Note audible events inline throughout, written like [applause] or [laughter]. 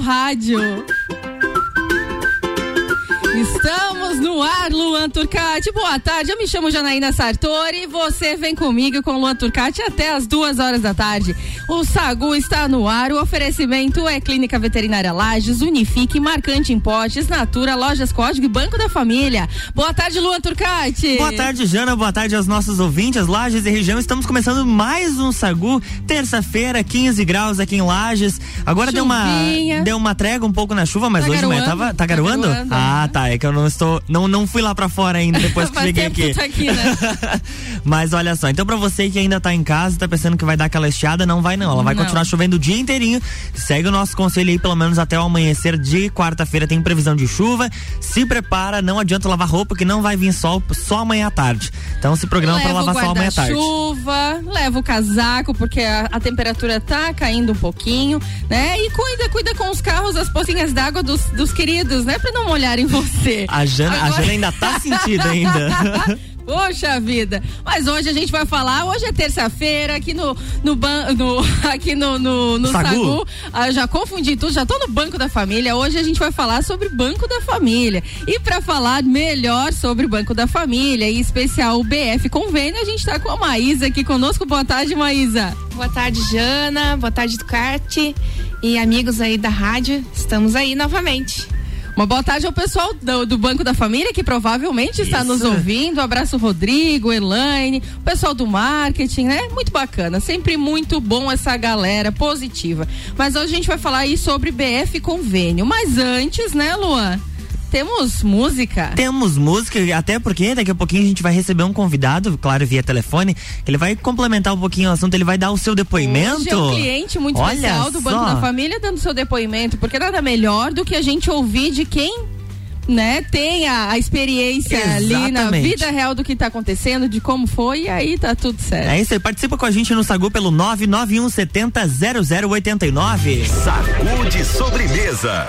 rádio. No ar, Luan Turcati. Boa tarde, eu me chamo Janaína Sartori e você vem comigo com Luan Turcati até as duas horas da tarde. O Sagu está no ar, o oferecimento é Clínica Veterinária Lages, Unifique, Marcante Impostes, Natura, Lojas Código e Banco da Família. Boa tarde, Luan Turcati. Boa tarde, Jana, boa tarde aos nossos ouvintes, Lages e região. Estamos começando mais um Sagu, terça-feira, 15 graus aqui em Lages. Agora deu uma, deu uma trégua um pouco na chuva, mas tá hoje garoando, tava, tá, garoando? Tá garoando? Ah, tá, é que eu não estou, não, não fui lá para fora ainda depois [laughs] que cheguei aqui. Tá aqui né? [laughs] Mas olha só, então para você que ainda tá em casa, tá pensando que vai dar aquela estiada, não vai não. Ela vai não. continuar chovendo o dia inteirinho. Segue o nosso conselho aí, pelo menos até o amanhecer de quarta-feira tem previsão de chuva. Se prepara, não adianta lavar roupa que não vai vir sol só amanhã à tarde. Então se programa para lavar só amanhã à tarde. chuva, leva o casaco porque a, a, temperatura tá caindo um pouquinho, né? E cuida, cuida com os carros, as pocinhas d'água dos, dos queridos, né? Para não molharem você. A Jana, Agora... a Jana ainda tá sentida ainda. [laughs] Poxa vida! Mas hoje a gente vai falar, hoje é terça-feira, aqui no, no, no, [laughs] aqui no, no, no Sagu. Sagu. Ah, já confundi tudo, já tô no Banco da Família. Hoje a gente vai falar sobre Banco da Família. E para falar melhor sobre o Banco da Família, em especial o BF Convênio, a gente tá com a Maísa aqui conosco. Boa tarde, Maísa. Boa tarde, Jana. Boa tarde, Ducati. E amigos aí da rádio, estamos aí novamente. Uma boa tarde ao pessoal do, do, Banco da Família que provavelmente está Isso. nos ouvindo. Um abraço, Rodrigo, Elaine, o pessoal do marketing, né? Muito bacana. Sempre muito bom essa galera positiva. Mas hoje a gente vai falar aí sobre BF Convênio. Mas antes, né, Luan? Temos música. Temos música, até porque daqui a pouquinho a gente vai receber um convidado, claro, via telefone, que ele vai complementar um pouquinho o assunto, ele vai dar o seu depoimento. Hoje é um cliente muito Olha especial do Banco da Família dando seu depoimento, porque nada melhor do que a gente ouvir de quem né, tem a, a experiência Exatamente. ali na vida real do que está acontecendo, de como foi, e aí tá tudo certo. É isso aí, participa com a gente no Sagu pelo 991 70 0089. Sagu de sobremesa.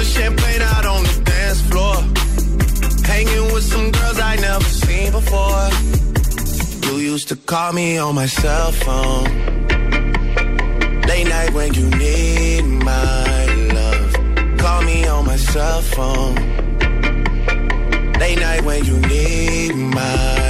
of champagne out on the dance floor. Hanging with some girls I never seen before. You used to call me on my cell phone. Late night when you need my love. Call me on my cell phone. Late night when you need my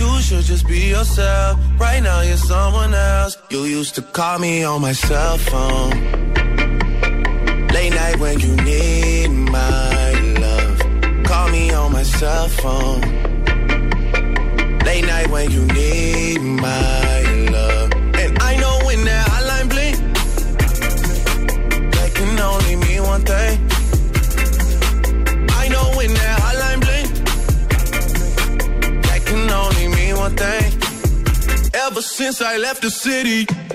You should just be yourself. Right now you're someone else. You used to call me on my cell phone. Late night when you need my love. Call me on my cell phone. Late night when you need left the city.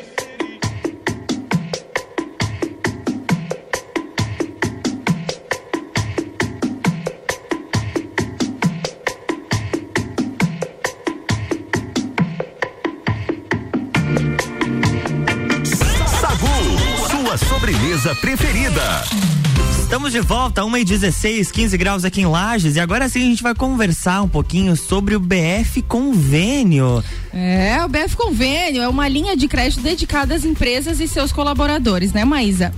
De volta, 1h16, 15 graus aqui em Lages. E agora sim a gente vai conversar um pouquinho sobre o BF Convênio. É, o BF Convênio é uma linha de crédito dedicada às empresas e seus colaboradores, né, Maísa?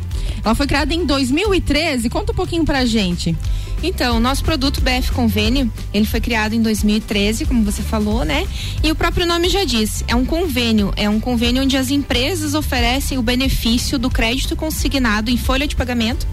Ela foi criada em 2013. Conta um pouquinho pra gente. Então, o nosso produto BF Convênio, ele foi criado em 2013, como você falou, né? E o próprio nome já diz, é um convênio, é um convênio onde as empresas oferecem o benefício do crédito consignado em folha de pagamento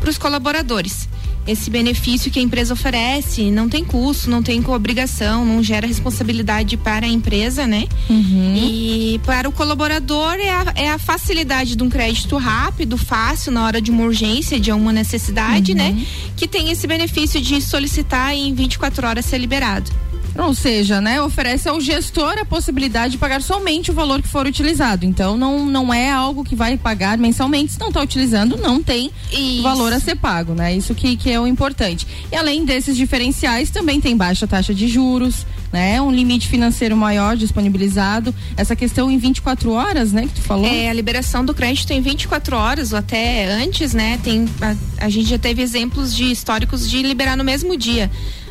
para os colaboradores. Esse benefício que a empresa oferece não tem custo, não tem obrigação, não gera responsabilidade para a empresa, né? Uhum. E para o colaborador é a, é a, facilidade de um crédito rápido, fácil, na hora de uma urgência, de uma necessidade, uhum. né? Que tem esse benefício de solicitar e em 24 horas ser liberado. Ou seja, né, oferece ao gestor a possibilidade de pagar somente o valor que for utilizado. Então não, não é algo que vai pagar mensalmente. Se não está utilizando, não tem Isso. valor a ser pago, né? Isso que, que é o importante. E além desses diferenciais, também tem baixa taxa de juros, né? Um limite financeiro maior disponibilizado. Essa questão em 24 horas, né? Que tu falou. É, a liberação do crédito em 24 horas ou até antes, né? Tem, a, a gente já teve exemplos de históricos de liberar no mesmo dia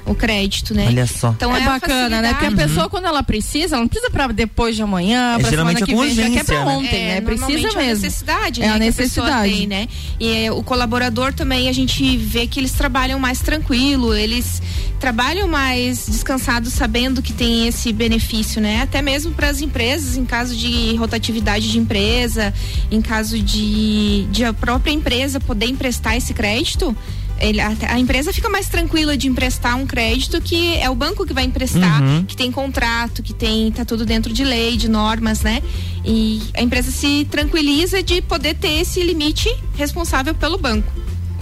o crédito, né? Olha só. Então é, é bacana, né? Porque a pessoa, uhum. quando ela precisa, ela não precisa para depois de amanhã, é, pra semana que vem, já quer pra né? ontem, né? É, Precisa mesmo. É a necessidade, é né? a necessidade. Tem, né? E é, o colaborador também, a gente vê que eles trabalham mais tranquilo, eles trabalham mais descansados sabendo que tem esse benefício, né? Até mesmo para as empresas, em caso de rotatividade de empresa, em caso de, de a própria empresa poder emprestar esse crédito, ele, a, a, empresa fica mais tranquila de emprestar um crédito que é o banco que vai emprestar, uhum. que tem contrato, que tem tá tudo dentro de lei, de normas, né? E a empresa se tranquiliza de poder ter esse limite responsável pelo banco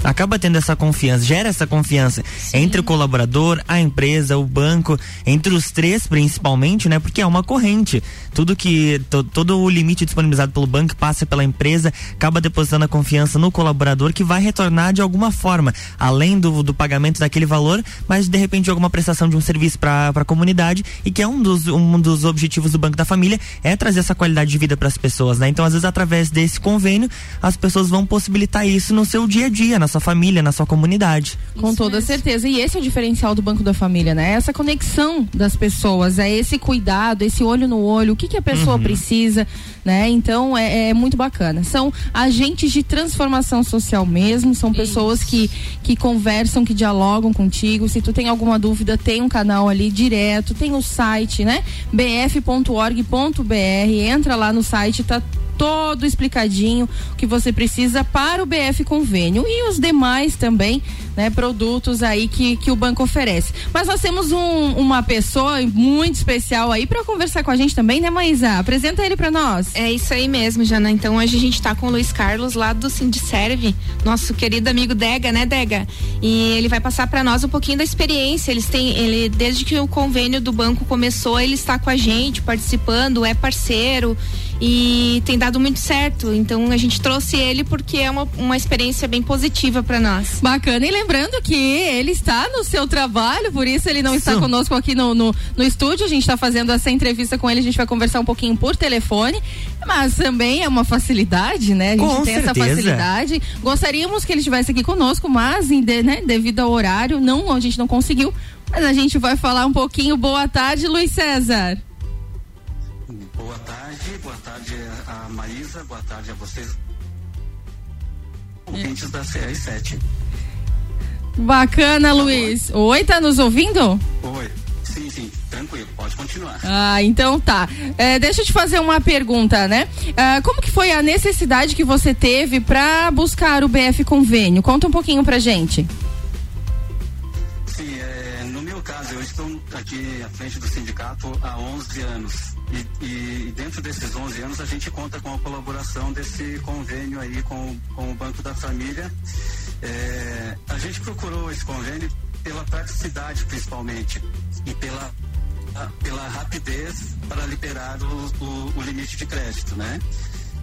acaba tendo essa confiança, gera essa confiança Sim. entre o colaborador, a empresa, o banco, entre os três principalmente, né? Porque é uma corrente. Tudo que to, todo o limite disponibilizado pelo banco passa pela empresa, acaba depositando a confiança no colaborador que vai retornar de alguma forma, além do, do pagamento daquele valor, mas de repente alguma prestação de um serviço para a comunidade e que é um dos, um dos objetivos do Banco da Família é trazer essa qualidade de vida para as pessoas, né? Então, às vezes através desse convênio, as pessoas vão possibilitar isso no seu dia a dia, na sua família, na sua comunidade. Com Isso toda mesmo. certeza. E esse é o diferencial do Banco da Família, né? Essa conexão das pessoas, é esse cuidado, esse olho no olho, o que, que a pessoa uhum. precisa, né? Então é, é, muito bacana. São agentes de transformação social mesmo, são Isso. pessoas que, que conversam, que dialogam contigo. Se tu tem alguma dúvida, tem um canal ali direto, tem o site, né? bf.org.br, entra lá no site, tá todo explicadinho que você precisa para o BF Convênio e os demais também, né, produtos aí que, que o banco oferece. Mas nós temos um, uma pessoa muito especial aí para conversar com a gente também, né, Maísa? Apresenta ele para nós. É isso aí mesmo, Jana. Então hoje a gente está com o Luiz Carlos lá do Sindicerve, nosso querido amigo Dega, né, Dega? E ele vai passar para nós um pouquinho da experiência. Eles têm, ele desde que o convênio do banco começou, ele está com a gente, participando, é parceiro e tem dado muito certo. Então a gente trouxe ele porque é uma, uma experiência bem positiva para nós. Bacana. E lembrando que ele está no seu trabalho, por isso ele não está Sim. conosco aqui no, no, no, estúdio. A gente está fazendo essa entrevista com ele, a gente vai conversar um pouquinho por telefone. Mas também é uma facilidade, né? A gente com tem certeza. essa facilidade. Gostaríamos que ele estivesse aqui conosco, mas de, né, devido ao horário, não, a gente não conseguiu. Mas a gente vai falar um pouquinho. Boa tarde, Luiz César. Boa tarde, boa tarde a Maísa, boa tarde a vocês. Ouvintes da CR7. Bacana, tá Luiz. Bom. Oi, tá nos ouvindo? Oi. Sim, sim, tranquilo, pode continuar. Ah, então tá. É, deixa eu te fazer uma pergunta, né? Ah, como que foi a necessidade que você teve para buscar o BF Convênio? Conta um pouquinho pra gente. Sim, é, no meu caso, eu estou aqui à frente do sindicato há 11 anos. E, e, dentro desses 11 anos a gente conta com a colaboração desse convênio aí com, com o Banco da Família. É, a gente procurou esse convênio pela praticidade principalmente e pela, pela rapidez para liberar o, o, o limite de crédito, né?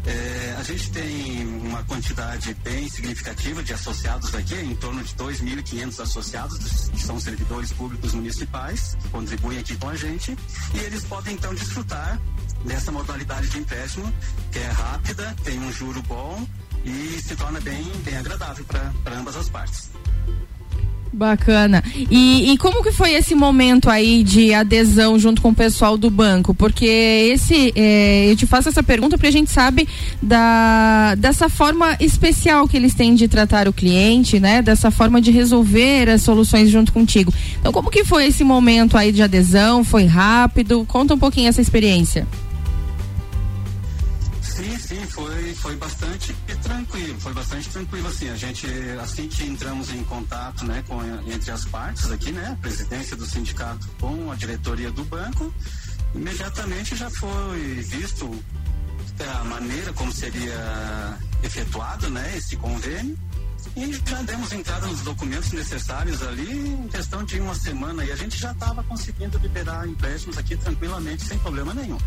É, a gente tem uma quantidade bem significativa de associados aqui, em torno de 2.500 associados, que são servidores públicos municipais, que contribuem aqui com a gente, e eles podem então desfrutar dessa modalidade de empréstimo, que é rápida, tem um juro bom e se torna bem, bem agradável para ambas as partes. Bacana. E, e, como que foi esse momento aí de adesão junto com o pessoal do banco? Porque esse, é, eu te faço essa pergunta porque a gente sabe da, dessa forma especial que eles têm de tratar o cliente, né? Dessa forma de resolver as soluções junto contigo. Então, como que foi esse momento aí de adesão? Foi rápido? Conta um pouquinho essa experiência. Foi, foi bastante tranquilo, foi bastante tranquilo, assim, a gente, assim que entramos em contato, né, com, entre as partes aqui, né, a presidência do sindicato com a diretoria do banco, imediatamente já foi visto é, a maneira como seria efetuado, né, esse convênio, e já demos entrada nos documentos necessários ali em questão de uma semana e a gente já estava conseguindo liberar empréstimos aqui tranquilamente, sem problema nenhum.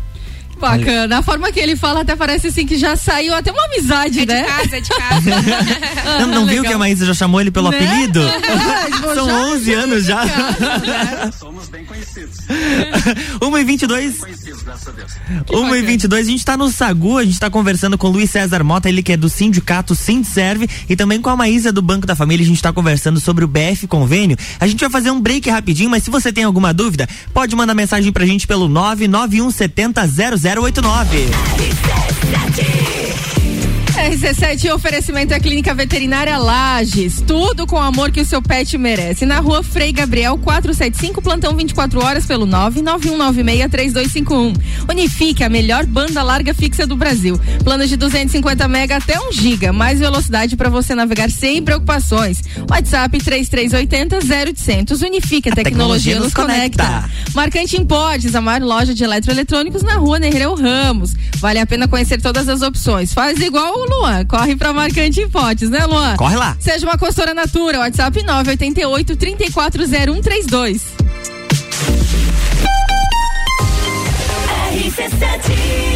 Bacana. A forma que ele fala até parece assim que já saiu até uma amizade, é né? De casa, é de casa. [laughs] não, não viu que a Maísa já chamou ele pelo né? apelido? [laughs] São já, 11 já anos já. Somos bem conhecidos. [laughs] 1 e 22 Conhecidos, graças a Deus. 1 e 22 a gente tá no Sagu, a gente tá conversando com o Luiz César Mota, ele que é do sindicato Sindserve e também com a Maísa do Banco da Família, a gente tá conversando sobre o BF Convênio. A gente vai fazer um break rapidinho, mas se você tem alguma dúvida, pode mandar mensagem pra gente pelo 99170 0089. RC7 oferecimento à Clínica Veterinária Lages. Tudo com o amor que o seu pet merece. Na rua Frei Gabriel 475, plantão 24 horas pelo 991963251. Unifique, a melhor banda larga fixa do Brasil. Planos de 250 mega até 1 giga. Mais velocidade para você navegar sem preocupações. WhatsApp 3380 0800. Unifique, a, a tecnologia, tecnologia, nos conecta. conecta. Marcante Importes, a maior loja de eletroeletrônicos na rua Nereu Ramos. Vale a pena conhecer todas as opções. Faz igual o Luan. Corre pra Marcante Hipóteses, né, Luan? Corre lá. Seja uma consultora Natura. WhatsApp 988 340132. RC7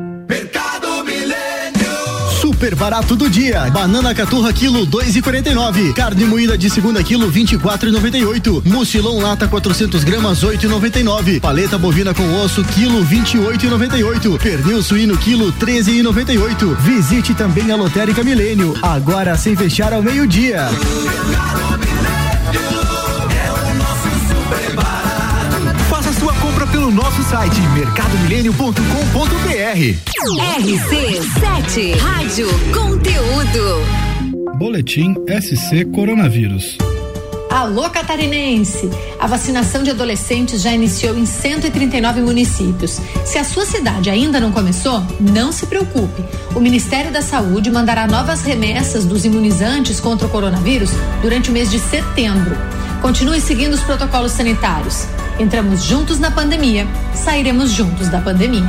Super barato do dia. Banana caturra quilo dois e quarenta e nove. Carne moída de segunda quilo vinte e quatro e noventa e oito. Mucilão lata 400 gramas oito e noventa e nove. Paleta bovina com osso quilo vinte e oito e noventa e oito. Pernil suíno quilo treze e noventa e oito. Visite também a Lotérica Milênio, agora sem fechar ao meio site mercadomilênio.com.br. RC7 Rádio Conteúdo. Boletim SC Coronavírus. Alô Catarinense! A vacinação de adolescentes já iniciou em 139 municípios. Se a sua cidade ainda não começou, não se preocupe. O Ministério da Saúde mandará novas remessas dos imunizantes contra o coronavírus durante o mês de setembro. Continue seguindo os protocolos sanitários. Entramos juntos na pandemia, sairemos juntos da pandemia.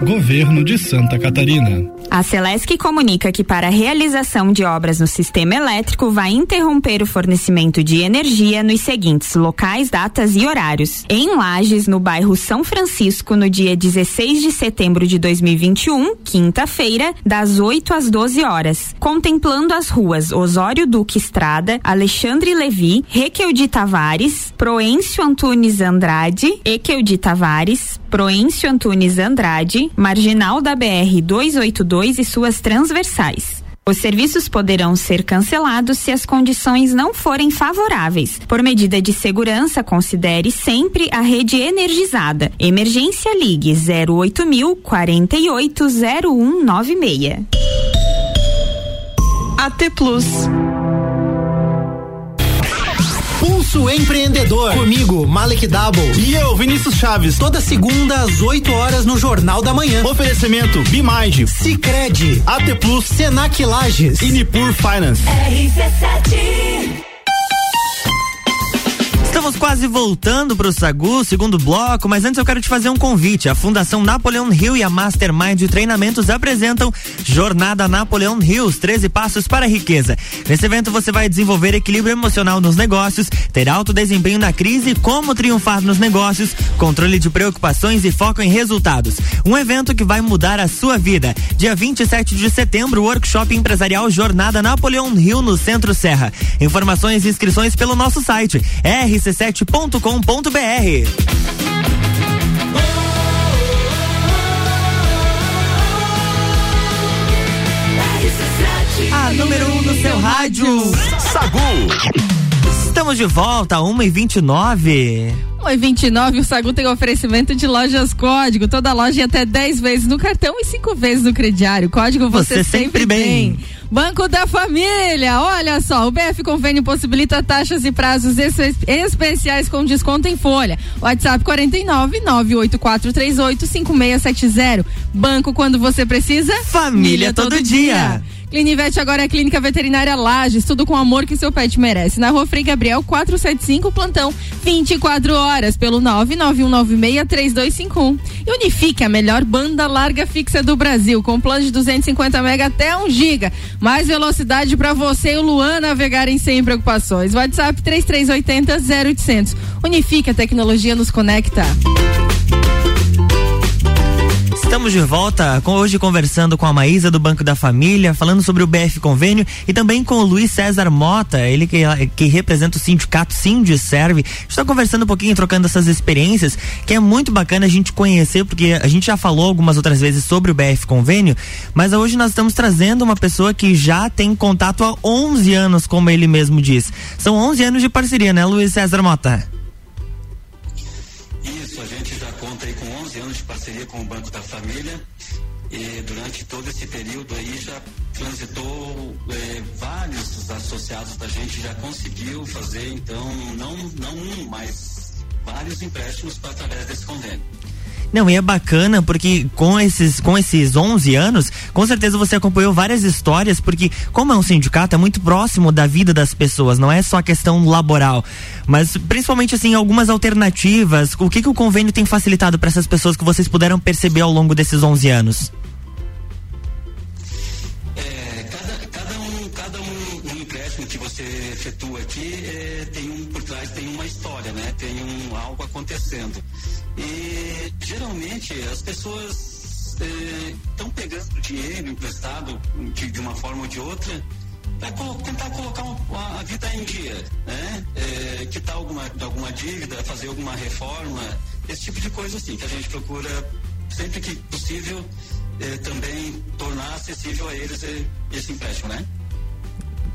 Governo de Santa Catarina. A Celesc comunica que para a realização de obras no sistema elétrico vai interromper o fornecimento de energia nos seguintes locais, datas e horários. Em Lages, no bairro São Francisco, no dia 16 de setembro de 2021, quinta-feira, das 8 às 12 horas, contemplando as ruas Osório Duque Estrada, Alexandre Levi, Requeu de Tavares, Proêncio Antunes Andrade, Equeu de Tavares, Antunes Andrade, Marginal da BR 282 e suas transversais. Os serviços poderão ser cancelados se as condições não forem favoráveis. Por medida de segurança, considere sempre a rede energizada. Emergência Ligue 08000 480196. AT Plus. Pulso Empreendedor. Comigo, Malek Double. E eu, Vinícius Chaves. Toda segunda às 8 horas no Jornal da Manhã. Oferecimento Bimage. Cicred. AT Plus. Senac Lages. E Nipur Finance. RC7 Estamos quase voltando para o Sagu, segundo bloco, mas antes eu quero te fazer um convite. A Fundação Napoleão Hill e a Mastermind de Treinamentos apresentam Jornada Napoleão Hills, 13 passos para a riqueza. Nesse evento você vai desenvolver equilíbrio emocional nos negócios, ter alto desempenho na crise, como triunfar nos negócios, controle de preocupações e foco em resultados. Um evento que vai mudar a sua vida. Dia 27 de setembro, workshop empresarial Jornada Napoleão Hill no Centro Serra. Informações e inscrições pelo nosso site rc rc7.com.br. A número 1 um no seu rádio. Sagu. Estamos de volta, 1h29. 1,29 o Sagu tem oferecimento de lojas Código. Toda loja em até 10 vezes no cartão e 5 vezes no crediário. Código você, você sempre, sempre bem. bem. Banco da Família, olha só, o BF Convênio possibilita taxas e prazos especiais com desconto em folha. WhatsApp 49 98438 5670. Banco quando você precisa. Família, Família todo, todo, dia. dia. Clinivete agora é Clínica Veterinária Lages, tudo com o amor que seu pet merece. Na rua Frei Gabriel 475, plantão 24 horas, pelo 991963251. E Unifique, a melhor banda larga fixa do Brasil, com plano de 250 mega até 1 giga. Mais velocidade para você e o Luan navegarem sem preocupações. WhatsApp 3380 0800. Unifique, a tecnologia nos conecta. Estamos de volta, com, hoje conversando com a Maísa do Banco da Família, falando sobre o BF Convênio e também com o Luiz César Mota, ele que, que representa o sindicato Serve. Está conversando um pouquinho, trocando essas experiências, que é muito bacana a gente conhecer, porque a gente já falou algumas outras vezes sobre o BF Convênio, mas hoje nós estamos trazendo uma pessoa que já tem contato há 11 anos, como ele mesmo diz. São 11 anos de parceria, né, Luiz César Mota? Parceria com o Banco da Família e durante todo esse período aí já transitou é, vários associados da gente já conseguiu fazer então não não um mas vários empréstimos através desse convênio. Não, e é bacana porque com esses, com esses 11 anos, com certeza você acompanhou várias histórias, porque como é um sindicato, é muito próximo da vida das pessoas, não é só questão laboral, mas principalmente assim, algumas alternativas, o que que o convênio tem facilitado para essas pessoas que vocês puderam perceber ao longo desses 11 anos? É, cada, cada, um, cada um, um empréstimo que você efetua aqui é, tem um por trás, tem uma história, né? Tem um, algo acontecendo. E geralmente as pessoas estão é, pegando dinheiro emprestado de, de, uma forma ou de outra para tentar colocar um, a, a, vida em dia, né? É, quitar alguma, alguma dívida, fazer alguma reforma, esse tipo de coisa assim, que a gente procura sempre que possível é, também tornar acessível a eles esse empréstimo, né?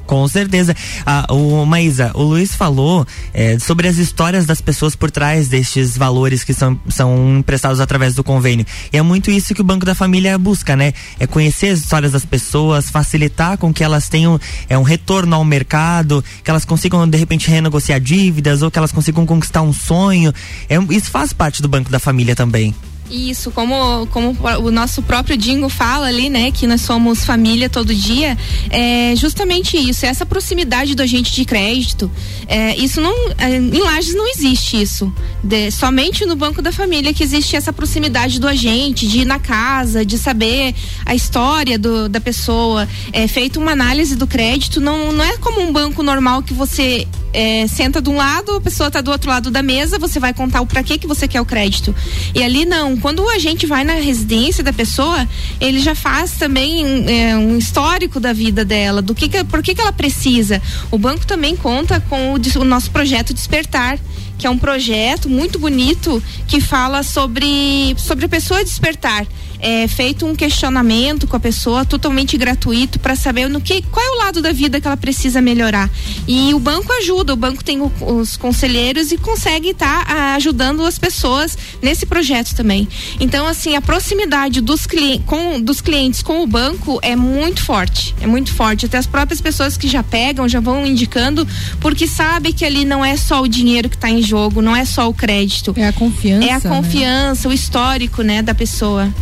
Com certeza. Ah, o Maísa, o Luiz falou é, sobre as histórias das pessoas por trás destes valores que são, são emprestados através do convênio. E é muito isso que o Banco da Família busca, né? É conhecer as histórias das pessoas, facilitar com que elas tenham é, um retorno ao mercado, que elas consigam de repente renegociar dívidas ou que elas consigam conquistar um sonho. É, isso faz parte do Banco da Família também. Isso, como, como o nosso próprio Dingo fala ali, né, que nós somos família todo dia, é justamente isso, essa proximidade do agente de crédito, é, isso não, é, em Lages não existe isso, de, somente no Banco da Família que existe essa proximidade do agente, de ir na casa, de saber a história do, da pessoa, é feito uma análise do crédito, não, não é como um banco normal que você é, senta de um lado, a pessoa está do outro lado da mesa, você vai contar o para que que você quer o crédito. E ali não, quando a gente vai na residência da pessoa, ele já faz também é, um histórico da vida dela, do que, que por que que ela precisa. O banco também conta com o, o nosso projeto Despertar, que é um projeto muito bonito que fala sobre sobre a pessoa despertar é, feito um questionamento com a pessoa totalmente gratuito para saber no que qual é o lado da vida que ela precisa melhorar. E o banco ajuda, o banco tem o, os conselheiros e consegue estar tá, ajudando as pessoas nesse projeto também. Então, assim, a proximidade dos, cli com, dos clientes com o banco é muito forte. É muito forte. Até as próprias pessoas que já pegam, já vão indicando, porque sabe que ali não é só o dinheiro que está em jogo, não é só o crédito. É a confiança. É a né? confiança, né? o histórico, né, da pessoa.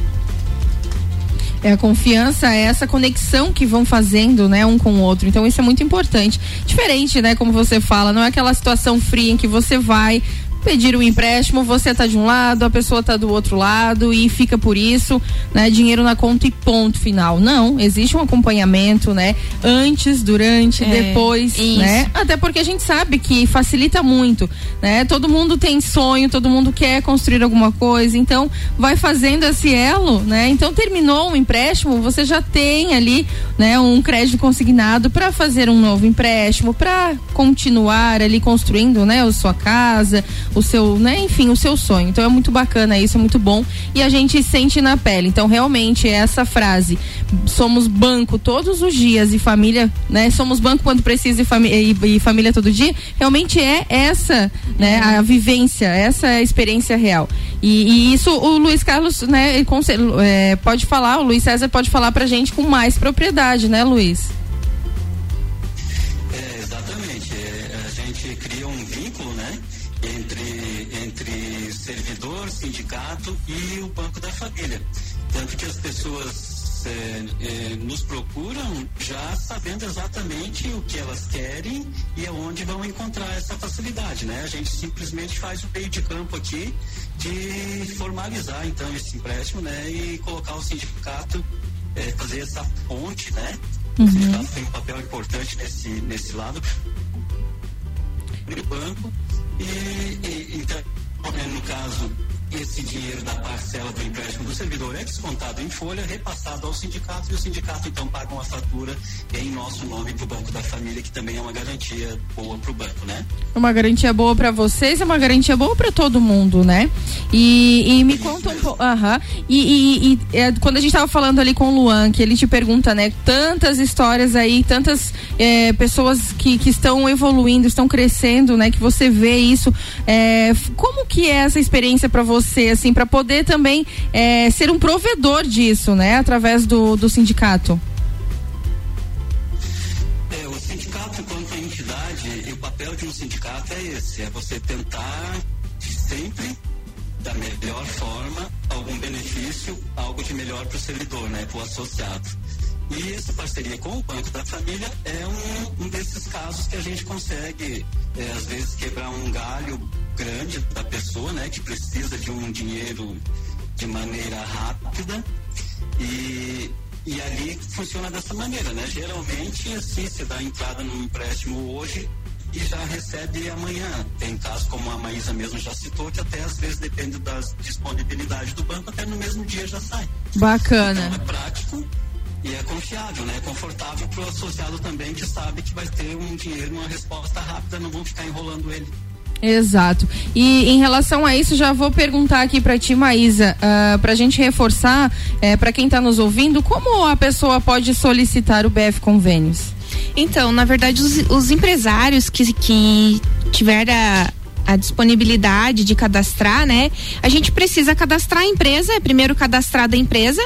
É a confiança, é essa conexão que vão fazendo, né, um com o outro. Então isso é muito importante. Diferente, né, como você fala, não é aquela situação fria em que você vai, pedir um empréstimo, você tá de um lado, a pessoa tá do outro lado e fica por isso, né, dinheiro na conta e ponto final. Não, existe um acompanhamento, né, antes, durante, é, depois, isso. né? Até porque a gente sabe que facilita muito, né? Todo mundo tem sonho, todo mundo quer construir alguma coisa, então vai fazendo esse elo, né? Então terminou um empréstimo, você já tem ali, né, um crédito consignado para fazer um novo empréstimo, para continuar ali construindo, né, a sua casa, o seu, né, enfim, o seu sonho. Então é muito bacana isso, é muito bom e a gente sente na pele. Então realmente essa frase, somos banco todos os dias e família, né, somos banco quando precisa e, e, e família todo dia, realmente é essa, né, a vivência, essa é a experiência real. E, e isso o Luiz Carlos, né, é, pode falar, o Luiz César pode falar pra gente com mais propriedade, né, Luiz? E o Banco da Família. Tanto que as pessoas é, é, nos procuram já sabendo exatamente o que elas querem e aonde vão encontrar essa facilidade, né? A gente simplesmente faz o meio de campo aqui de formalizar então esse empréstimo, né? E colocar o sindicato, é, fazer essa ponte, né? Uhum. O sindicato tem um papel importante nesse, nesse lado. O banco e, e então, no caso esse dinheiro da parcela do empréstimo do servidor é descontado em folha, repassado ao sindicato e o sindicato então paga uma fatura em nosso nome para o Banco da Família, que também é uma garantia boa para o banco, né? Uma garantia boa para vocês, é uma garantia boa para todo mundo, né? E, e me conta um pouco. Aham. E, e, e é, quando a gente estava falando ali com o Luan, que ele te pergunta, né? Tantas histórias aí, tantas é, pessoas que, que estão evoluindo, estão crescendo, né? Que você vê isso. É, como que é essa experiência para você? Você, assim, para poder também é, ser um provedor disso, né? Através do, do sindicato. É, o sindicato, enquanto entidade, e o papel de um sindicato é esse, é você tentar sempre da melhor forma algum benefício, algo de melhor para o servidor, né, para o associado. E essa parceria com o Banco da Família é um, um desses casos que a gente consegue, é, às vezes, quebrar um galho grande da pessoa, né, que precisa de um dinheiro de maneira rápida. E, e ali funciona dessa maneira, né? Geralmente, assim, você dá entrada num empréstimo hoje e já recebe amanhã. Tem casos como a Maísa mesmo já citou, que até às vezes depende da disponibilidade do banco, até no mesmo dia já sai. Bacana. Então é prático e é confiável, né? É confortável para o associado também que sabe que vai ter um dinheiro, uma resposta rápida, não vão ficar enrolando ele. Exato. E em relação a isso, já vou perguntar aqui para ti, Maísa, uh, ah, para a gente reforçar, uh, eh, para quem está nos ouvindo, como a pessoa pode solicitar o BF Convênios? Então, na verdade, os, os empresários que, que tiveram a, a disponibilidade de cadastrar, né? A gente precisa cadastrar a empresa, é primeiro cadastrada a empresa,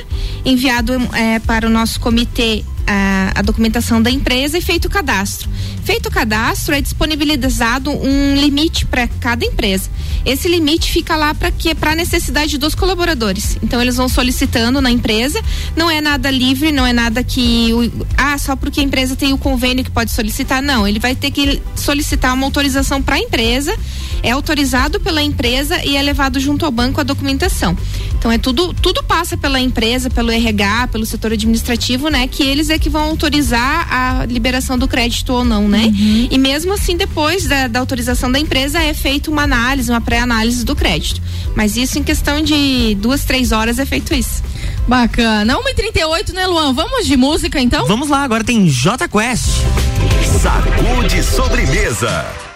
enviado é, para o nosso comitê a, a, documentação da empresa e feito o cadastro. Feito o cadastro, é disponibilizado um limite para cada empresa. Esse limite fica lá para que para a necessidade dos colaboradores. Então eles vão solicitando na empresa, não é nada livre, não é nada que ah, só porque a empresa tem o convênio que pode solicitar, não, ele vai ter que solicitar uma autorização para a empresa, é autorizado pela empresa e é levado junto ao banco a documentação. Então é tudo tudo passa pela empresa, pelo RH, pelo setor administrativo, né, que eles é que vão autorizar a liberação do crédito ou não, né? Uhum. E mesmo assim, depois da, da autorização da empresa, é feita uma análise, uma pré-análise do crédito. Mas isso em questão de duas, três horas é feito isso. Bacana. 1h38, né, Luan? Vamos de música então? Vamos lá, agora tem J Quest. Sacude sobremesa.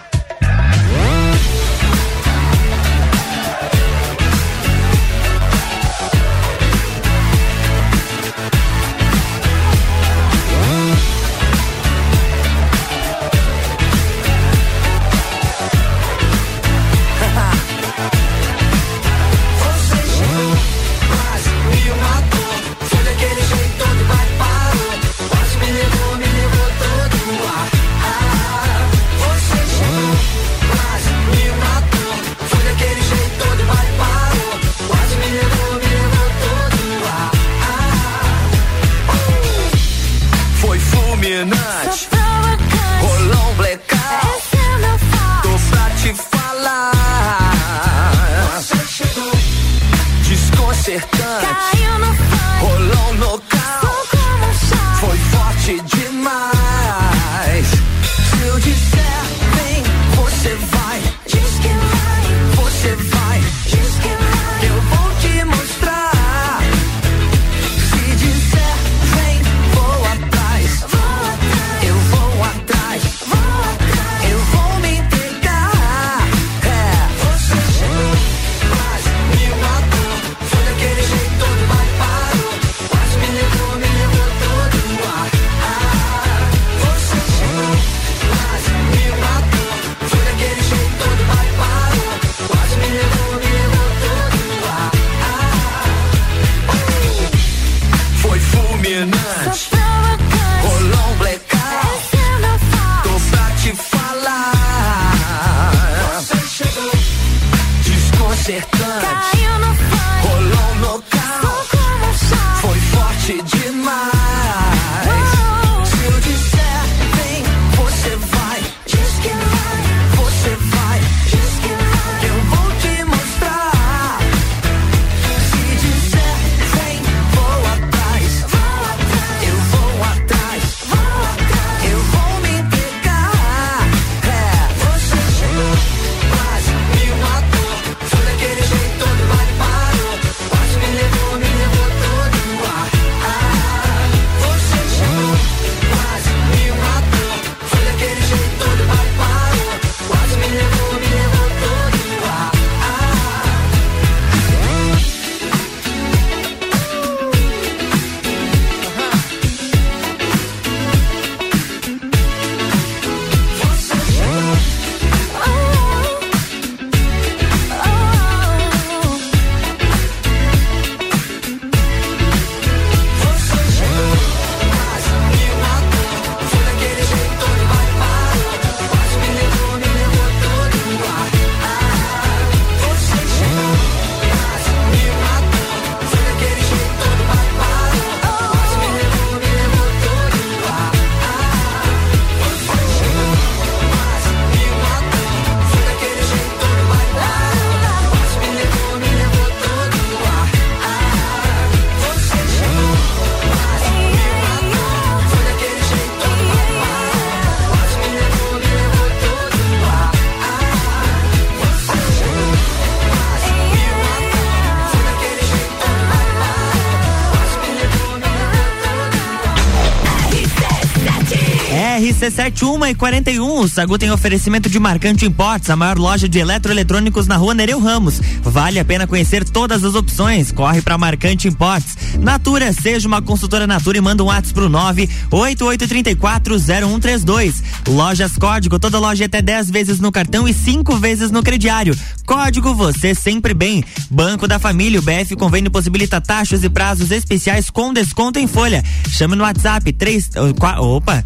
RC7 1 e 41. O Sagu tem oferecimento de Marcante Importes, a maior loja de eletroeletrônicos na rua Nereu Ramos. Vale a pena conhecer todas as opções. Corre para Marcante Importes. Natura, seja uma consultora Natura e manda um WhatsApp pro 988340132. Lojas Código, toda loja até 10 vezes no cartão e 5 vezes no crediário. Código você sempre bem. Banco da Família, o BF Convênio possibilita taxas e prazos especiais com desconto em folha. Chame no WhatsApp 3 opa,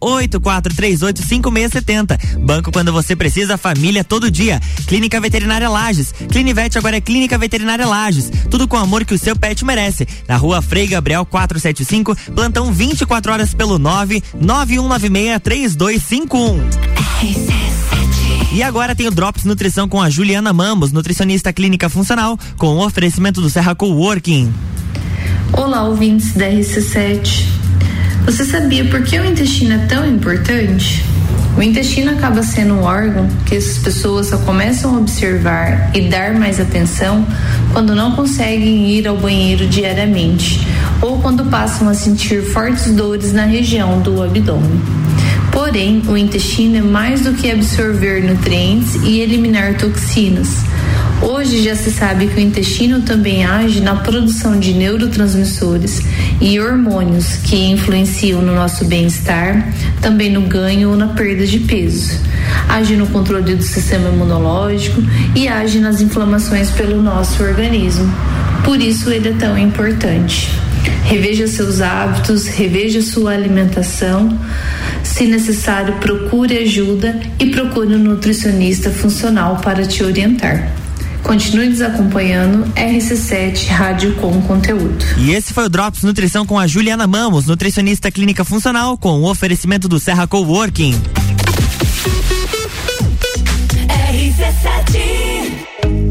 499-8438-5670. Banco quando você precisa, família todo dia. Clínica Veterinária Lages. Clinivete agora é Clínica Veterinária Lages. Tudo com o amor que o seu pet merece. Na rua Frei Gabriel 475, plantão 24 horas pelo 99196 3251. E agora tem o Drops Nutrição com a Juliana Mamos, nutricionista clínica funcional, com o oferecimento do Serra Coworking. Olá, ouvintes da RC7. Você sabia por que o intestino é tão importante? O intestino acaba sendo um órgão que as pessoas só começam a observar e dar mais atenção quando não conseguem ir ao banheiro diariamente ou quando passam a sentir fortes dores na região do abdômen. Porém, o intestino é mais do que absorver nutrientes e eliminar toxinas Hoje já se sabe que o intestino também age na produção de neurotransmissores e hormônios que influenciam no nosso bem-estar, também no ganho ou na perda de peso. Age no controle do sistema imunológico e age nas inflamações pelo nosso organismo. Por isso ele é tão importante. Reveja seus hábitos, reveja sua alimentação. Se necessário, procure ajuda e procure um nutricionista funcional para te orientar. Continue nos acompanhando, RC7 Rádio com Conteúdo. E esse foi o Drops Nutrição com a Juliana Mamos, nutricionista clínica funcional, com o oferecimento do Serra Coworking.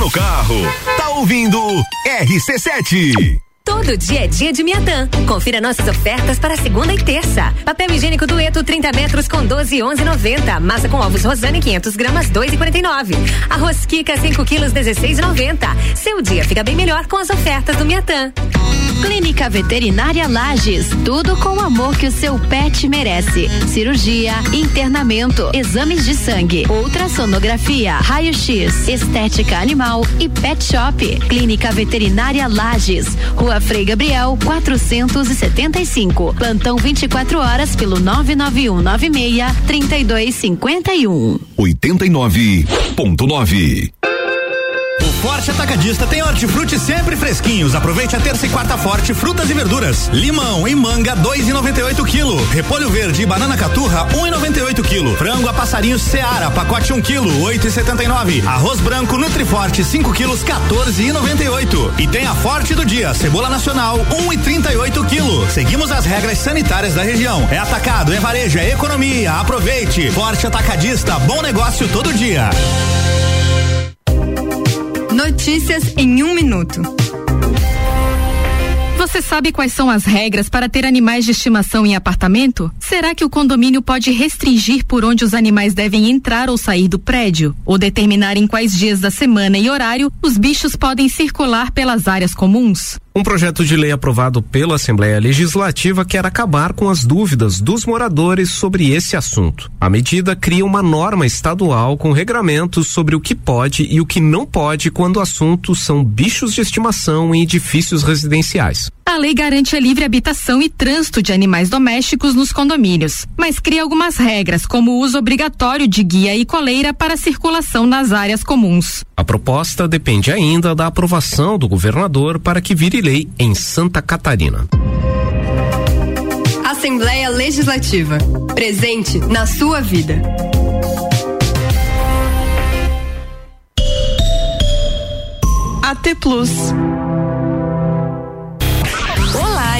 no carro, tá ouvindo RC7. Todo dia é dia de Miatã. Confira nossas ofertas para segunda e terça. Papel higiênico dueto 30 metros com 12 11,90. Massa com ovos Rosane 500 gramas 2,49. Arroz Kika 5 quilos 16,90. Seu dia fica bem melhor com as ofertas do Miatã. Clínica Veterinária Lages, tudo com o amor que o seu pet merece. Cirurgia, internamento, exames de sangue, ultrassonografia, raio-x, estética animal e pet shop. Clínica Veterinária Lages, Rua Frei Gabriel, 475. Plantão 24 horas pelo 99196 3251. 89.9 Forte Atacadista tem hortifruti sempre fresquinhos. Aproveite a terça e quarta forte, frutas e verduras. Limão e manga, dois e noventa e oito quilo. Repolho verde e banana caturra, um e noventa e oito quilo. Frango a passarinho Seara, pacote um quilo, oito e setenta e nove. Arroz branco Nutriforte, 5 quilos, 14 e noventa e oito. E tem a forte do dia, cebola nacional, um e trinta e oito quilo. Seguimos as regras sanitárias da região. É atacado, é varejo, é economia. Aproveite. Forte Atacadista, bom negócio todo dia. Notícias em um minuto. Você sabe quais são as regras para ter animais de estimação em apartamento? Será que o condomínio pode restringir por onde os animais devem entrar ou sair do prédio? Ou determinar em quais dias da semana e horário os bichos podem circular pelas áreas comuns? Um projeto de lei aprovado pela Assembleia Legislativa quer acabar com as dúvidas dos moradores sobre esse assunto. A medida cria uma norma estadual com regramentos sobre o que pode e o que não pode quando o assunto são bichos de estimação em edifícios residenciais. A lei garante a livre habitação e trânsito de animais domésticos nos condomínios, mas cria algumas regras, como o uso obrigatório de guia e coleira para circulação nas áreas comuns. A proposta depende ainda da aprovação do governador para que vire lei em Santa Catarina. Assembleia Legislativa. Presente na sua vida. AT Plus.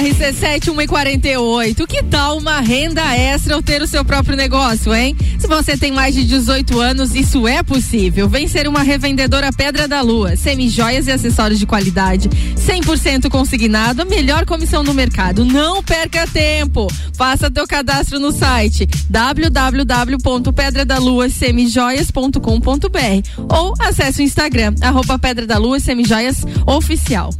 148. Que tal uma renda extra ou ter o seu próprio negócio, hein? Se você tem mais de 18 anos, isso é possível. Vem ser uma revendedora Pedra da Lua. Semi-joias e acessórios de qualidade. 100% consignado, melhor comissão do mercado. Não perca tempo. Faça teu cadastro no site www.pedradaluasemijoias.com.br ou acesse o Instagram, arroba Pedra da Lua Semijoias Oficial.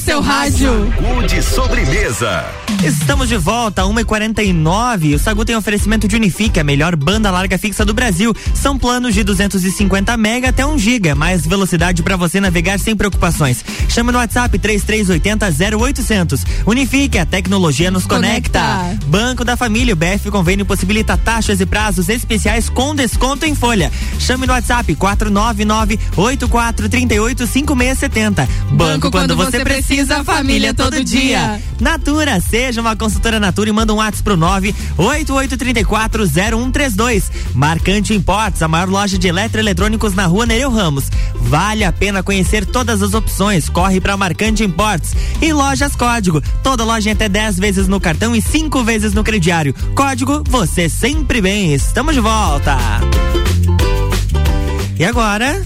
Seu rádio. Sagu de sobremesa. Estamos de volta, 1h49. O Sagu tem oferecimento de Unifique, a melhor banda larga fixa do Brasil. São planos de 250 mega até 1 giga, mais velocidade para você navegar sem preocupações. Chama no WhatsApp 3380 0800. Unifique, a tecnologia nos conecta. conecta. Banco da Família, o BF Convênio possibilita taxas e prazos especiais com desconto em folha. Chame no WhatsApp 499 8438 5670. Banco, Banco quando, quando você precisa precisa, família todo dia. Natura, seja uma consultora Natura e manda um WhatsApp pro 988340132. Marcante Imports, a maior loja de eletroeletrônicos na rua Nereu Ramos. Vale a pena conhecer todas as opções. Corre para Marcante Imports. E Lojas Código, toda loja em até 10 vezes no cartão e 5 vezes no crediário. Código, você sempre bem. Estamos de volta. E agora?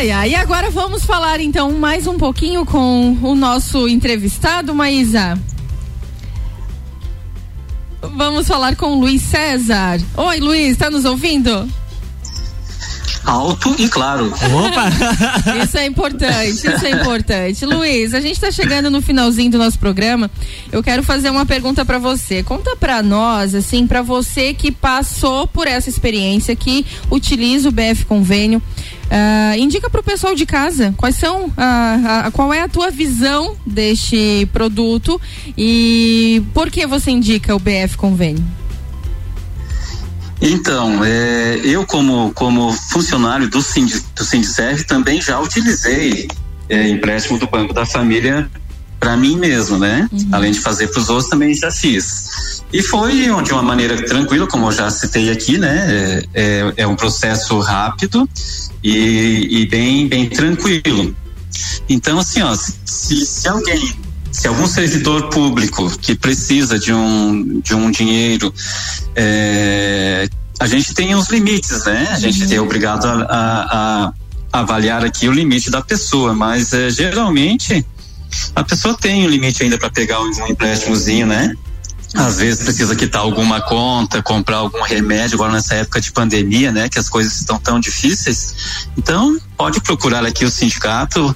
Ai, ai, e agora vamos falar então mais um pouquinho com o nosso entrevistado, Maísa. Vamos falar com o Luiz César. Oi, Luiz, está nos ouvindo? alto e claro. Opa! [laughs] isso é importante, isso é importante. Luiz, a gente está chegando no finalzinho do nosso programa. Eu quero fazer uma pergunta para você. Conta para nós, assim, para você que passou por essa experiência, que utiliza o BF Convênio. Uh, indica para o pessoal de casa quais são uh, uh, qual é a tua visão deste produto e por que você indica o BF Convênio? Então, é, eu como, como funcionário do, Sind, do Sindicerv também já utilizei é, empréstimo do Banco da Família para mim mesmo, né? Uhum. Além de fazer para os outros, também já fiz. E foi de uma maneira tranquila, como eu já citei aqui, né? É, é, é um processo rápido e, e, bem, bem tranquilo. Então, assim, ó, se, se alguém se algum servidor público que precisa de um, de um dinheiro, é, a gente tem os limites, né? A gente uhum. é obrigado a, a, a, avaliar aqui o limite da pessoa, mas é, geralmente a pessoa tem um limite ainda para pegar um, um empréstimozinho, né? Às vezes precisa quitar alguma conta, comprar algum remédio agora nessa época de pandemia, né, que as coisas estão tão difíceis. Então, pode procurar aqui o sindicato,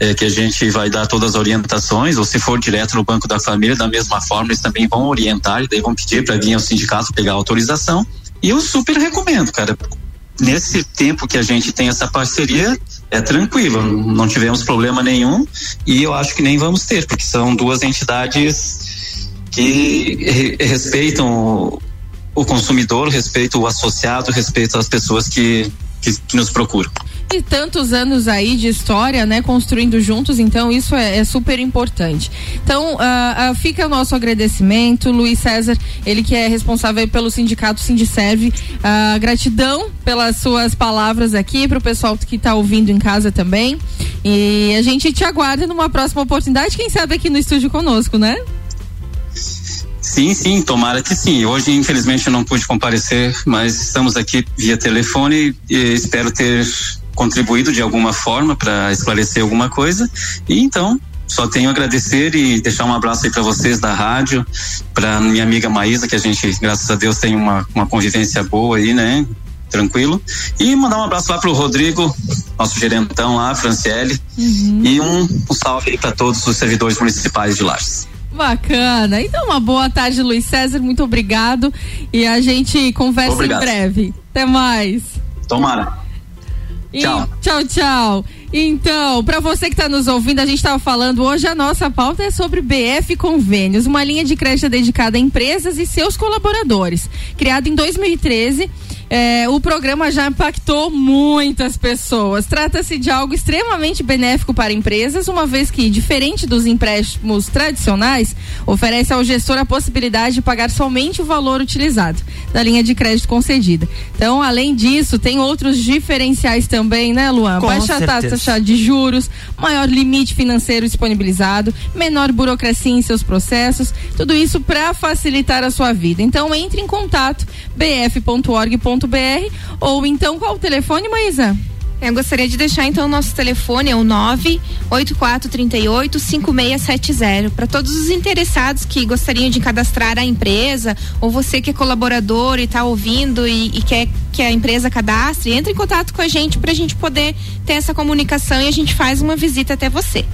é, que a gente vai dar todas as orientações, ou se for direto no Banco da Família, da mesma forma, eles também vão orientar e daí vão pedir para vir ao sindicato pegar a autorização. E eu super recomendo, cara. Nesse tempo que a gente tem essa parceria, é tranquilo, não tivemos problema nenhum e eu acho que nem vamos ter, porque são duas entidades que respeitam o consumidor, respeitam o associado, respeitam as pessoas que, que, que nos procuram e tantos anos aí de história, né, construindo juntos, então isso é, é super importante. Então, uh, uh, fica o nosso agradecimento, Luiz César, ele que é responsável pelo sindicato Sindiserve, uh, gratidão pelas suas palavras aqui, para o pessoal que está ouvindo em casa também, e a gente te aguarda numa próxima oportunidade, quem sabe aqui no estúdio conosco, né? Sim, sim, tomara que sim. Hoje, infelizmente, eu não pude comparecer, mas estamos aqui via telefone e espero ter contribuído de alguma forma para esclarecer alguma coisa. E então, só tenho a agradecer e deixar um abraço aí para vocês da rádio, para minha amiga Maísa, que a gente, graças a Deus, tem uma, uma convivência boa aí, né? Tranquilo. E mandar um abraço lá pro Rodrigo, nosso gerentão lá, Franciele. Uhum. E um, um salve aí para todos os servidores municipais de Lages. Bacana. Então, uma boa tarde, Luiz César. Muito obrigado. E a gente conversa Obrigado. em breve. Até mais. Tomara. E, tchau. Tchau, tchau. Então, para você que está nos ouvindo, a gente estava falando hoje, a nossa pauta é sobre BF Convênios, uma linha de crédito dedicada a empresas e seus colaboradores. Criado em 2013, é, o programa já impactou muitas pessoas. Trata-se de algo extremamente benéfico para empresas, uma vez que, diferente dos empréstimos tradicionais, oferece ao gestor a possibilidade de pagar somente o valor utilizado da linha de crédito concedida. Então, além disso, tem outros diferenciais também, né, Luan? Com Baixa taxa de juros, maior limite financeiro disponibilizado, menor burocracia em seus processos, tudo isso para facilitar a sua vida. Então, entre em contato bf.org.br ou então qual o telefone, Maísa? Eu gostaria de deixar então o nosso telefone é o 98438 5670 para todos os interessados que gostariam de cadastrar a empresa ou você que é colaborador e está ouvindo e, e, quer que a empresa cadastre, entre em contato com a gente para a gente poder ter essa comunicação e a gente faz uma visita até você.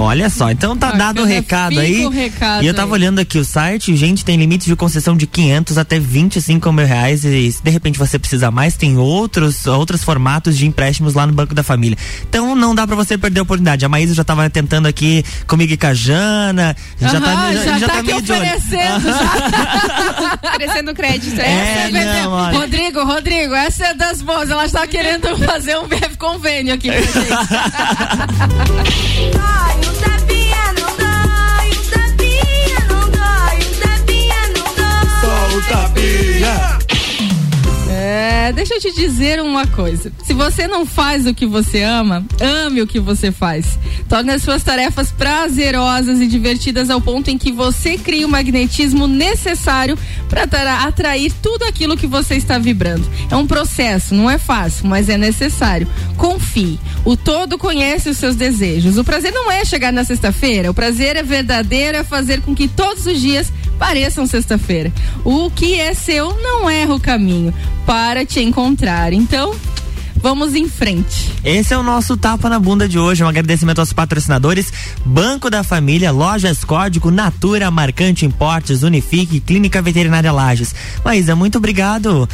Olha só, então tá dado o recado aí. O recado e eu tava aí. olhando aqui o site, gente, tem limites de concessão de 500 até 25 mil reais. E se de repente você precisa mais, tem outros, outros formatos de empréstimos lá no Banco da Família. Então não dá para você perder a oportunidade. A Maísa já tava tentando aqui comigo e com a Jana. Já tá, já, já, já tá, tá meio oferecendo, já. [laughs] oferecendo crédito. É, é não, Rodrigo, Rodrigo, essa é das boas. Ela está querendo [laughs] fazer um BF convênio aqui pra gente. [laughs] tapinha não dói, não dói. Só o tapinha. É, deixa eu te dizer uma coisa. Se você não faz o que você ama, ame o que você faz. Torne as suas tarefas prazerosas e divertidas ao ponto em que você cria o magnetismo necessário para atrair tudo aquilo que você está vibrando. É um processo, não é fácil, mas é necessário. Confie. O todo conhece os seus desejos. O prazer não é chegar na sexta-feira. O prazer é verdadeiro, é fazer com que todos os dias pareçam sexta-feira. O que é seu não erra o caminho para te encontrar. Então, Vamos em frente. Esse é o nosso tapa na bunda de hoje. Um agradecimento aos patrocinadores: Banco da Família, Lojas Código, Natura, Marcante Importes, Unifique, Clínica Veterinária Lages. Maísa, muito obrigado.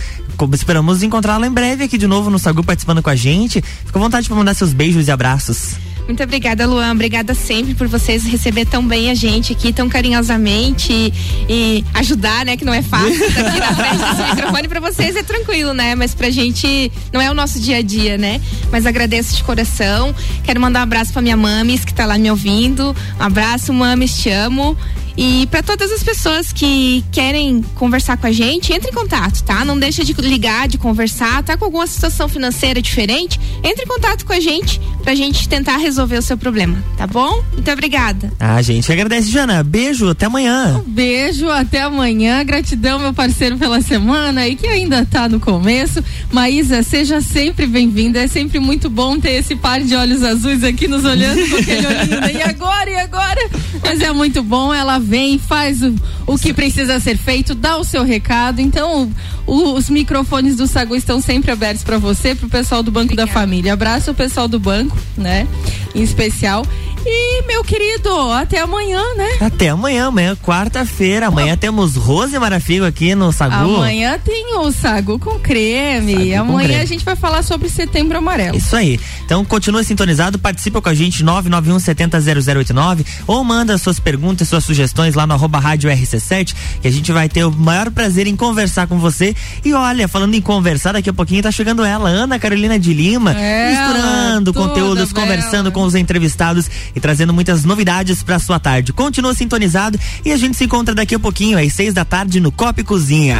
Esperamos encontrá-la em breve aqui de novo no Sagu participando com a gente. Fica à vontade para mandar seus beijos e abraços. Muito obrigada, Luan. Obrigada sempre por vocês receber tão bem a gente aqui, tão carinhosamente e, e ajudar, né? Que não é fácil aqui na frente desse microfone. Pra vocês é tranquilo, né? Mas pra gente não é o nosso dia a dia, né? Mas agradeço de coração. Quero mandar um abraço pra minha mames que tá lá me ouvindo. Um abraço, mames, te amo. E para todas as pessoas que querem conversar com a gente, entre em contato, tá? Não deixa de ligar, de conversar, tá com alguma situação financeira diferente, entre em contato com a gente pra gente tentar resolver o seu problema, tá bom? Muito obrigada. Ah, gente, agradece, Jana. Beijo, até amanhã. Um beijo, até amanhã. Gratidão, meu parceiro, pela semana e que ainda tá no começo. Maísa, seja sempre bem-vinda. É sempre muito bom ter esse par de olhos azuis aqui nos olhando com aquele olhinho. [laughs] Né? E agora, e agora? Mas é muito bom, ela vem, faz o, o que precisa ser feito, dá o seu recado. Então, o, os microfones do Sagu estão sempre abertos para você, para o pessoal do Banco Obrigada. da Família. Abraço o pessoal do banco, né? Em especial. E, meu querido, até amanhã, né? Até amanhã, amanhã, quarta-feira. Amanhã oh. temos Rose Marafigo aqui no Sagu. Amanhã tem o Sagu com creme. Sagu amanhã com creme. a gente vai falar sobre setembro amarelo. Isso aí. Então continua sintonizado, participa com a gente 991 70 0089 ou manda suas perguntas, suas sugestões lá no arroba rádio RC7, que a gente vai ter o maior prazer em conversar com você. E olha, falando em conversar, daqui a pouquinho tá chegando ela, Ana Carolina de Lima, ela, misturando conteúdos, bela. conversando com os entrevistados e trazendo muitas novidades para sua tarde. Continua sintonizado e a gente se encontra daqui a pouquinho, às seis da tarde, no Copa Cozinha.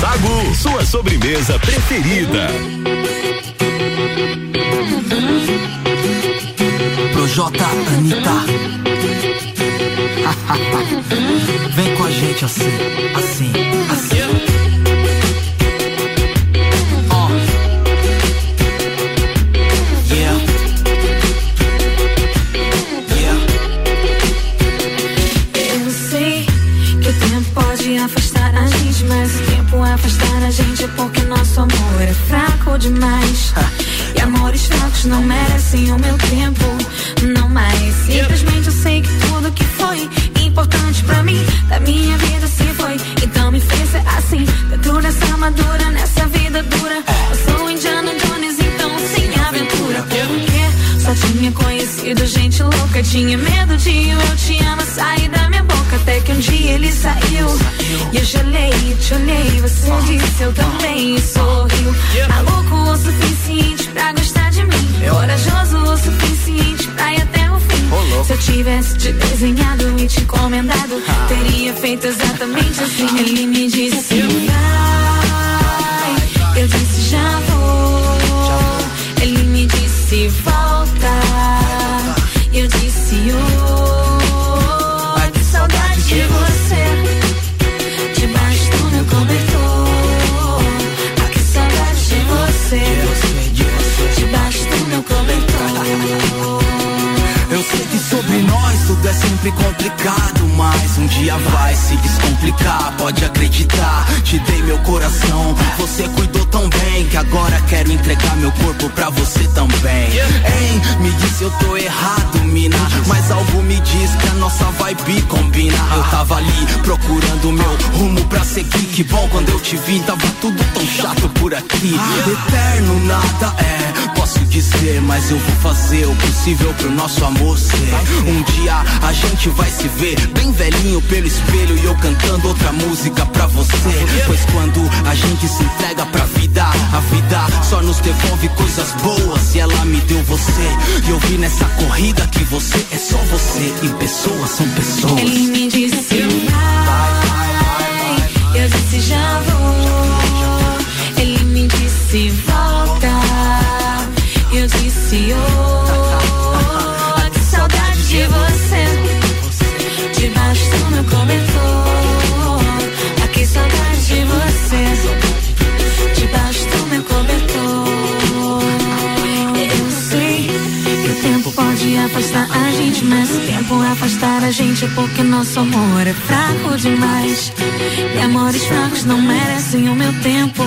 Sagu, sua sobremesa preferida. Projota Anitta. [laughs] Vem com a gente assim, assim, assim. Demais. E amores fracos não merecem o meu tempo, não mais. Simplesmente eu sei que tudo que foi importante pra mim, da minha vida se foi. Então me fez ser assim, dentro dessa armadura, nessa vida dura. Eu sou Indiana Jones, então sem aventura. Porque só tinha conhecido gente louca, tinha medo de eu te amo sair da minha boca. Até que um dia ele saiu. E eu gelei, te olhei, você disse eu também e sorriu. Maluco o suficiente pra gostar de mim. Corajoso o suficiente pra ir até o fim. Se eu tivesse te desenhado e te encomendado, teria feito exatamente assim. Ele me disse vai, eu disse já vou. Ele me disse volta, corpo pra você também. Hein, me disse eu tô errado, mina. Mas algo me diz que a nossa vibe combina. Eu tava ali procurando meu rumo pra seguir. Que bom quando eu te vi, tava tudo tão chato por aqui. Eterno nada é, posso dizer, mas eu vou fazer o possível pro nosso amor ser. Um dia a gente vai se ver bem velhinho pelo espelho e eu cantando outra música pra você. Pois quando a gente se entrega pra vida, a vida só nos devolve coisas boas e ela me deu você. E eu vi nessa corrida que você é só você e pessoas são pessoas. Ele me disse vai, eu disse já vou. Ele me disse volta, eu disse oh, que saudade de você. Debaixo do meu cobertor, ah, que saudade de você. Debaixo do meu cobertor, eu sei que o tempo pode afastar a gente, mas o tempo afastar a gente é porque nosso amor é fraco demais. E amores fracos não merecem o meu tempo.